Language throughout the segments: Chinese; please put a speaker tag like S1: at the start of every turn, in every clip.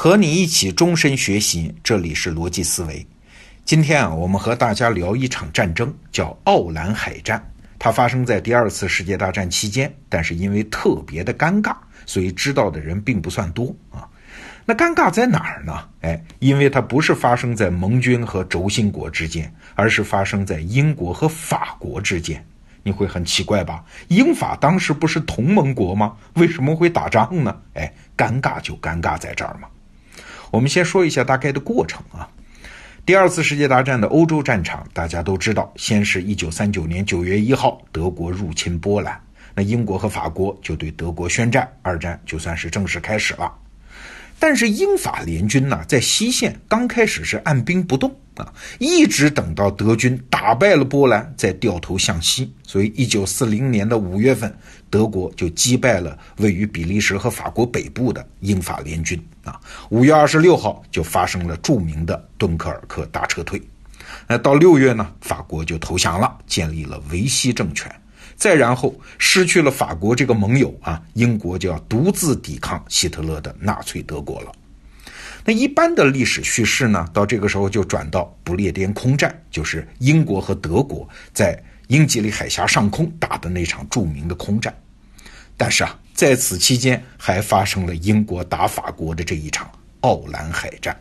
S1: 和你一起终身学习，这里是逻辑思维。今天啊，我们和大家聊一场战争，叫奥兰海战。它发生在第二次世界大战期间，但是因为特别的尴尬，所以知道的人并不算多啊。那尴尬在哪儿呢？哎，因为它不是发生在盟军和轴心国之间，而是发生在英国和法国之间。你会很奇怪吧？英法当时不是同盟国吗？为什么会打仗呢？哎，尴尬就尴尬在这儿嘛。我们先说一下大概的过程啊。第二次世界大战的欧洲战场，大家都知道，先是一九三九年九月一号，德国入侵波兰，那英国和法国就对德国宣战，二战就算是正式开始了。但是英法联军呢，在西线刚开始是按兵不动啊，一直等到德军打败了波兰，再掉头向西。所以，一九四零年的五月份，德国就击败了位于比利时和法国北部的英法联军啊。五月二十六号就发生了著名的敦刻尔克大撤退。那到六月呢，法国就投降了，建立了维希政权。再然后失去了法国这个盟友啊，英国就要独自抵抗希特勒的纳粹德国了。那一般的历史叙事呢，到这个时候就转到不列颠空战，就是英国和德国在英吉利海峡上空打的那场著名的空战。但是啊，在此期间还发生了英国打法国的这一场奥兰海战。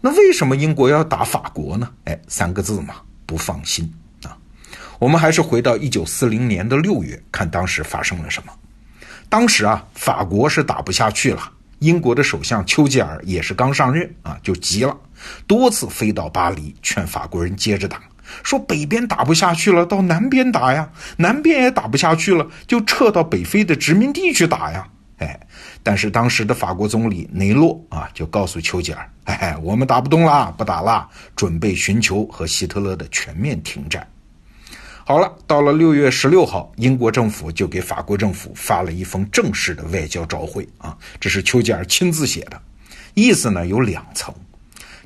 S1: 那为什么英国要打法国呢？哎，三个字嘛，不放心啊。我们还是回到一九四零年的六月，看当时发生了什么。当时啊，法国是打不下去了，英国的首相丘吉尔也是刚上任啊，就急了，多次飞到巴黎劝法国人接着打，说北边打不下去了，到南边打呀；南边也打不下去了，就撤到北非的殖民地去打呀。哎，但是当时的法国总理雷诺啊，就告诉丘吉尔：“哎，我们打不动了，不打了，准备寻求和希特勒的全面停战。”好了，到了六月十六号，英国政府就给法国政府发了一封正式的外交照会啊，这是丘吉尔亲自写的，意思呢有两层。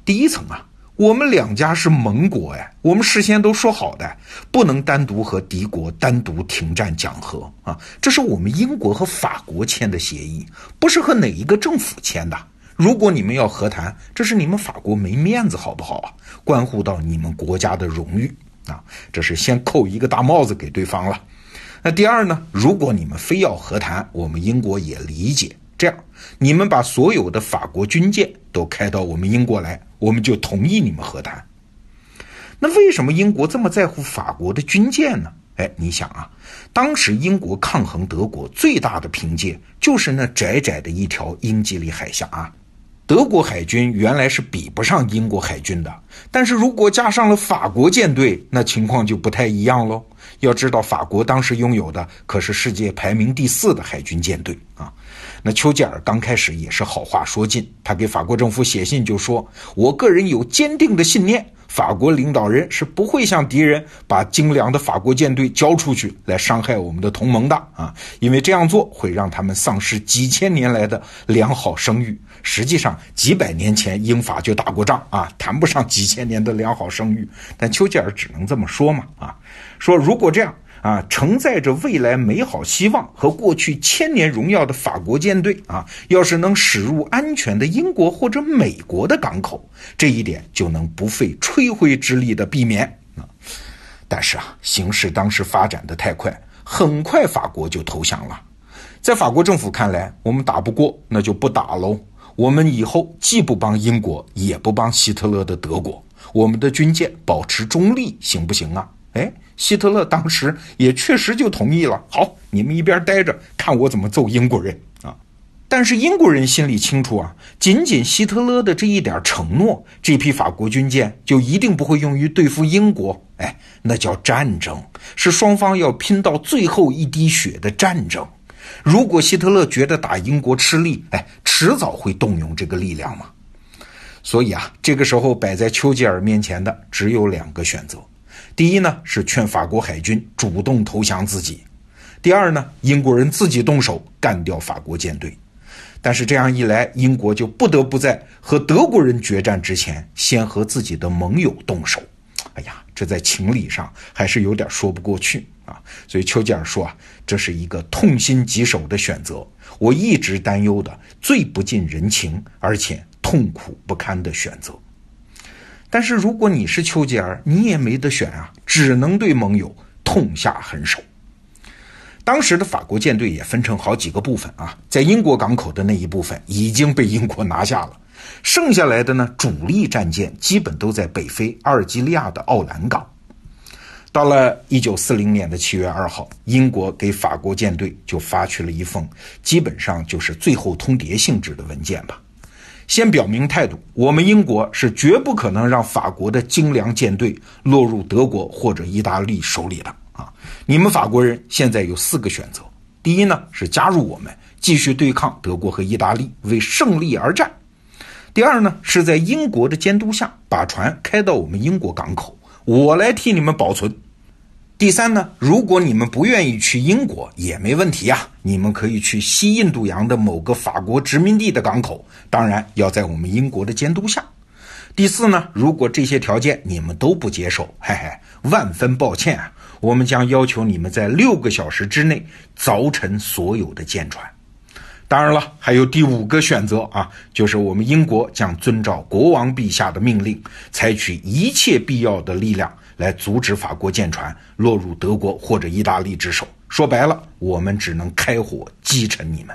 S1: 第一层啊，我们两家是盟国哎，我们事先都说好的，不能单独和敌国单独停战讲和啊，这是我们英国和法国签的协议，不是和哪一个政府签的。如果你们要和谈，这是你们法国没面子好不好啊？关乎到你们国家的荣誉。啊，这是先扣一个大帽子给对方了。那第二呢？如果你们非要和谈，我们英国也理解。这样，你们把所有的法国军舰都开到我们英国来，我们就同意你们和谈。那为什么英国这么在乎法国的军舰呢？哎，你想啊，当时英国抗衡德国最大的凭借就是那窄窄的一条英吉利海峡啊。德国海军原来是比不上英国海军的，但是如果加上了法国舰队，那情况就不太一样喽。要知道，法国当时拥有的可是世界排名第四的海军舰队啊。那丘吉尔刚开始也是好话说尽，他给法国政府写信就说：“我个人有坚定的信念。”法国领导人是不会向敌人把精良的法国舰队交出去，来伤害我们的同盟的啊！因为这样做会让他们丧失几千年来的良好声誉。实际上，几百年前英法就打过仗啊，谈不上几千年的良好声誉。但丘吉尔只能这么说嘛啊，说如果这样。啊，承载着未来美好希望和过去千年荣耀的法国舰队啊，要是能驶入安全的英国或者美国的港口，这一点就能不费吹灰之力的避免啊。但是啊，形势当时发展的太快，很快法国就投降了。在法国政府看来，我们打不过，那就不打喽。我们以后既不帮英国，也不帮希特勒的德国，我们的军舰保持中立，行不行啊？哎。希特勒当时也确实就同意了。好，你们一边待着，看我怎么揍英国人啊！但是英国人心里清楚啊，仅仅希特勒的这一点承诺，这批法国军舰就一定不会用于对付英国。哎，那叫战争，是双方要拼到最后一滴血的战争。如果希特勒觉得打英国吃力，哎，迟早会动用这个力量嘛。所以啊，这个时候摆在丘吉尔面前的只有两个选择。第一呢，是劝法国海军主动投降自己；第二呢，英国人自己动手干掉法国舰队。但是这样一来，英国就不得不在和德国人决战之前，先和自己的盟友动手。哎呀，这在情理上还是有点说不过去啊。所以丘吉尔说啊，这是一个痛心疾首的选择，我一直担忧的最不近人情而且痛苦不堪的选择。但是如果你是丘吉尔，你也没得选啊，只能对盟友痛下狠手。当时的法国舰队也分成好几个部分啊，在英国港口的那一部分已经被英国拿下了，剩下来的呢，主力战舰基本都在北非阿尔及利亚的奥兰港。到了一九四零年的七月二号，英国给法国舰队就发去了一封基本上就是最后通牒性质的文件吧，先表明态度，我们英国是绝不可能让法国的精良舰队落入德国或者意大利手里的。啊，你们法国人现在有四个选择：第一呢是加入我们，继续对抗德国和意大利，为胜利而战；第二呢是在英国的监督下把船开到我们英国港口，我来替你们保存；第三呢，如果你们不愿意去英国也没问题啊，你们可以去西印度洋的某个法国殖民地的港口，当然要在我们英国的监督下；第四呢，如果这些条件你们都不接受，嘿嘿，万分抱歉啊。我们将要求你们在六个小时之内凿沉所有的舰船。当然了，还有第五个选择啊，就是我们英国将遵照国王陛下的命令，采取一切必要的力量来阻止法国舰船落入德国或者意大利之手。说白了，我们只能开火击沉你们。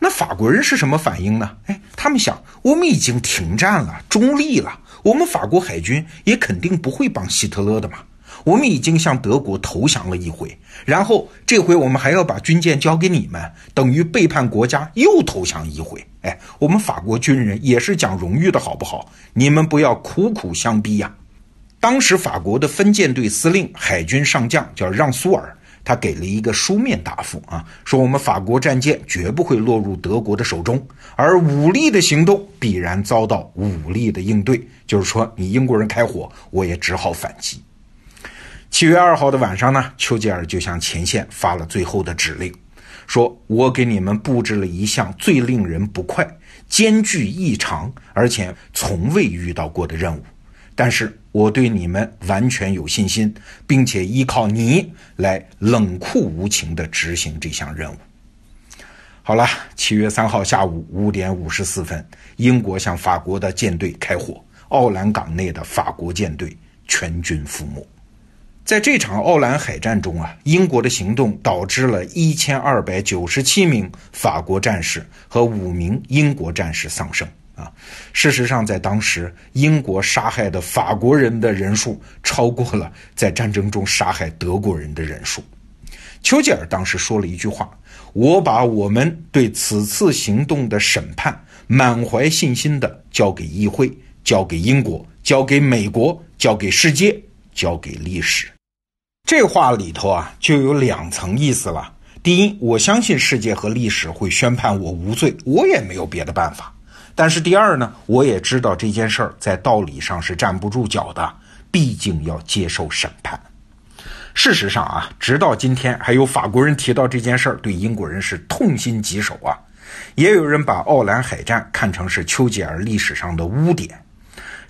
S1: 那法国人是什么反应呢？哎，他们想，我们已经停战了，中立了，我们法国海军也肯定不会帮希特勒的嘛。我们已经向德国投降了一回，然后这回我们还要把军舰交给你们，等于背叛国家又投降一回。哎，我们法国军人也是讲荣誉的好不好？你们不要苦苦相逼呀！当时法国的分舰队司令海军上将叫让苏尔，他给了一个书面答复啊，说我们法国战舰绝不会落入德国的手中，而武力的行动必然遭到武力的应对，就是说你英国人开火，我也只好反击。七月二号的晚上呢，丘吉尔就向前线发了最后的指令，说：“我给你们布置了一项最令人不快、艰巨异常，而且从未遇到过的任务，但是我对你们完全有信心，并且依靠你来冷酷无情地执行这项任务。”好了，七月三号下午五点五十四分，英国向法国的舰队开火，奥兰港内的法国舰队全军覆没。在这场奥兰海战中啊，英国的行动导致了一千二百九十七名法国战士和五名英国战士丧生啊。事实上，在当时，英国杀害的法国人的人数超过了在战争中杀害德国人的人数。丘吉尔当时说了一句话：“我把我们对此次行动的审判满怀信心的交给议会，交给英国，交给美国，交给世界。”交给历史，这话里头啊就有两层意思了。第一，我相信世界和历史会宣判我无罪，我也没有别的办法。但是第二呢，我也知道这件事儿在道理上是站不住脚的，毕竟要接受审判。事实上啊，直到今天，还有法国人提到这件事儿，对英国人是痛心疾首啊。也有人把奥兰海战看成是丘吉尔历史上的污点。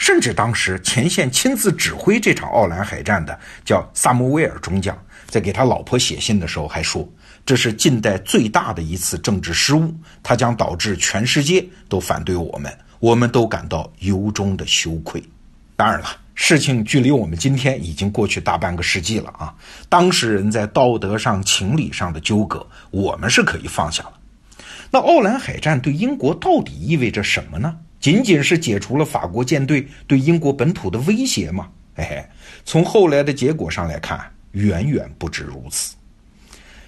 S1: 甚至当时前线亲自指挥这场奥兰海战的叫萨穆威尔中将，在给他老婆写信的时候还说：“这是近代最大的一次政治失误，它将导致全世界都反对我们，我们都感到由衷的羞愧。”当然了，事情距离我们今天已经过去大半个世纪了啊！当事人在道德上、情理上的纠葛，我们是可以放下了。那奥兰海战对英国到底意味着什么呢？仅仅是解除了法国舰队对英国本土的威胁吗？嘿嘿，从后来的结果上来看，远远不止如此。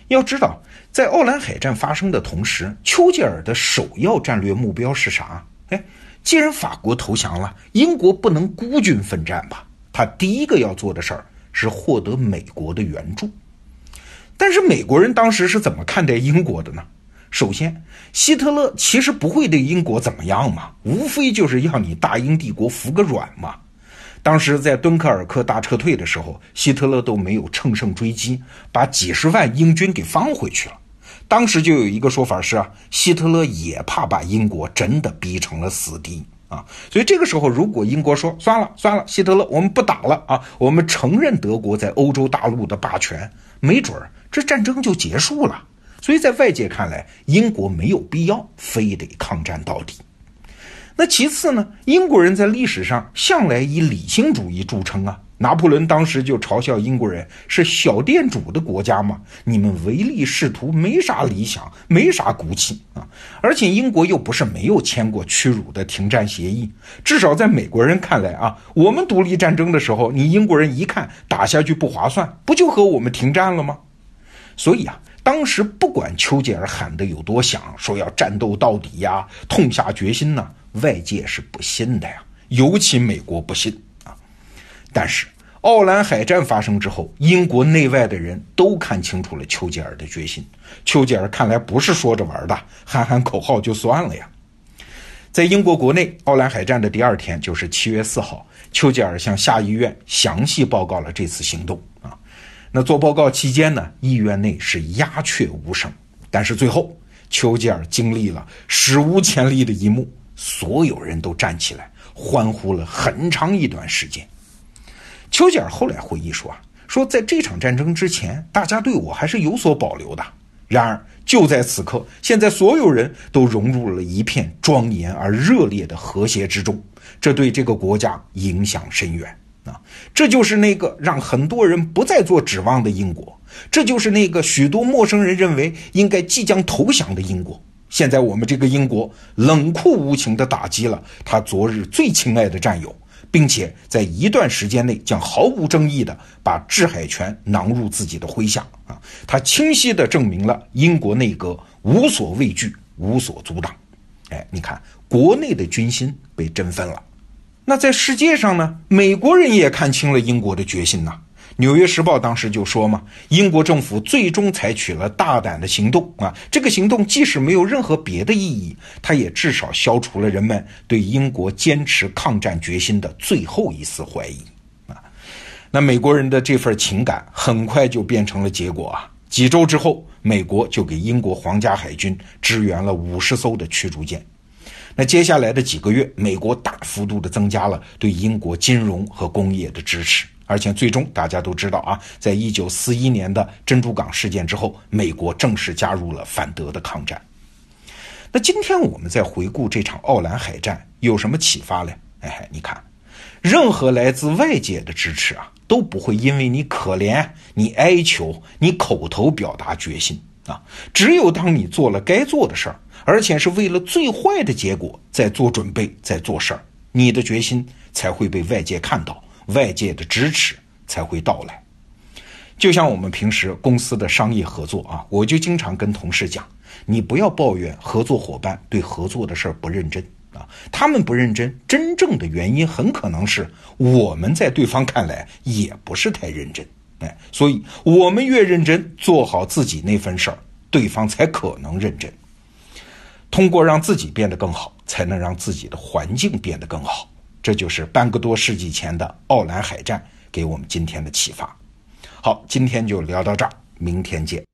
S1: 要知道，在奥兰海战发生的同时，丘吉尔的首要战略目标是啥？哎，既然法国投降了，英国不能孤军奋战吧？他第一个要做的事儿是获得美国的援助。但是美国人当时是怎么看待英国的呢？首先，希特勒其实不会对英国怎么样嘛，无非就是要你大英帝国服个软嘛。当时在敦刻尔克大撤退的时候，希特勒都没有乘胜追击，把几十万英军给放回去了。当时就有一个说法是啊，希特勒也怕把英国真的逼成了死敌啊。啊。所以这个时候，如果英国说算了算了，希特勒我们不打了啊，我们承认德国在欧洲大陆的霸权，没准儿这战争就结束了。所以在外界看来，英国没有必要非得抗战到底。那其次呢，英国人在历史上向来以理性主义著称啊。拿破仑当时就嘲笑英国人是小店主的国家嘛，你们唯利是图，没啥理想，没啥骨气啊！而且英国又不是没有签过屈辱的停战协议，至少在美国人看来啊，我们独立战争的时候，你英国人一看打下去不划算，不就和我们停战了吗？所以啊，当时不管丘吉尔喊得有多响，说要战斗到底呀，痛下决心呢，外界是不信的呀，尤其美国不信啊。但是，奥兰海战发生之后，英国内外的人都看清楚了丘吉尔的决心。丘吉尔看来不是说着玩的，喊喊口号就算了呀。在英国国内，奥兰海战的第二天，就是七月四号，丘吉尔向下议院详细报告了这次行动。那做报告期间呢，议院内是鸦雀无声。但是最后，丘吉尔经历了史无前例的一幕，所有人都站起来欢呼了很长一段时间。丘吉尔后来回忆说啊，说在这场战争之前，大家对我还是有所保留的。然而就在此刻，现在所有人都融入了一片庄严而热烈的和谐之中，这对这个国家影响深远啊！这就是那个让很多人不再做指望的英国，这就是那个许多陌生人认为应该即将投降的英国。现在我们这个英国冷酷无情地打击了他昨日最亲爱的战友。并且在一段时间内将毫无争议地把制海权囊入自己的麾下啊！他清晰地证明了英国内阁无所畏惧、无所阻挡。哎，你看，国内的军心被振奋了。那在世界上呢？美国人也看清了英国的决心呐。《纽约时报》当时就说嘛，英国政府最终采取了大胆的行动啊！这个行动即使没有任何别的意义，它也至少消除了人们对英国坚持抗战决心的最后一丝怀疑啊！那美国人的这份情感很快就变成了结果啊！几周之后，美国就给英国皇家海军支援了五十艘的驱逐舰。那接下来的几个月，美国大幅度的增加了对英国金融和工业的支持。而且最终大家都知道啊，在一九四一年的珍珠港事件之后，美国正式加入了反德的抗战。那今天我们在回顾这场奥兰海战，有什么启发呢？哎，你看，任何来自外界的支持啊，都不会因为你可怜、你哀求、你口头表达决心啊，只有当你做了该做的事儿，而且是为了最坏的结果在做准备、在做事儿，你的决心才会被外界看到。外界的支持才会到来，就像我们平时公司的商业合作啊，我就经常跟同事讲，你不要抱怨合作伙伴对合作的事儿不认真啊，他们不认真，真正的原因很可能是我们在对方看来也不是太认真，哎，所以我们越认真做好自己那份事儿，对方才可能认真。通过让自己变得更好，才能让自己的环境变得更好。这就是半个多世纪前的奥兰海战给我们今天的启发。好，今天就聊到这儿，明天见。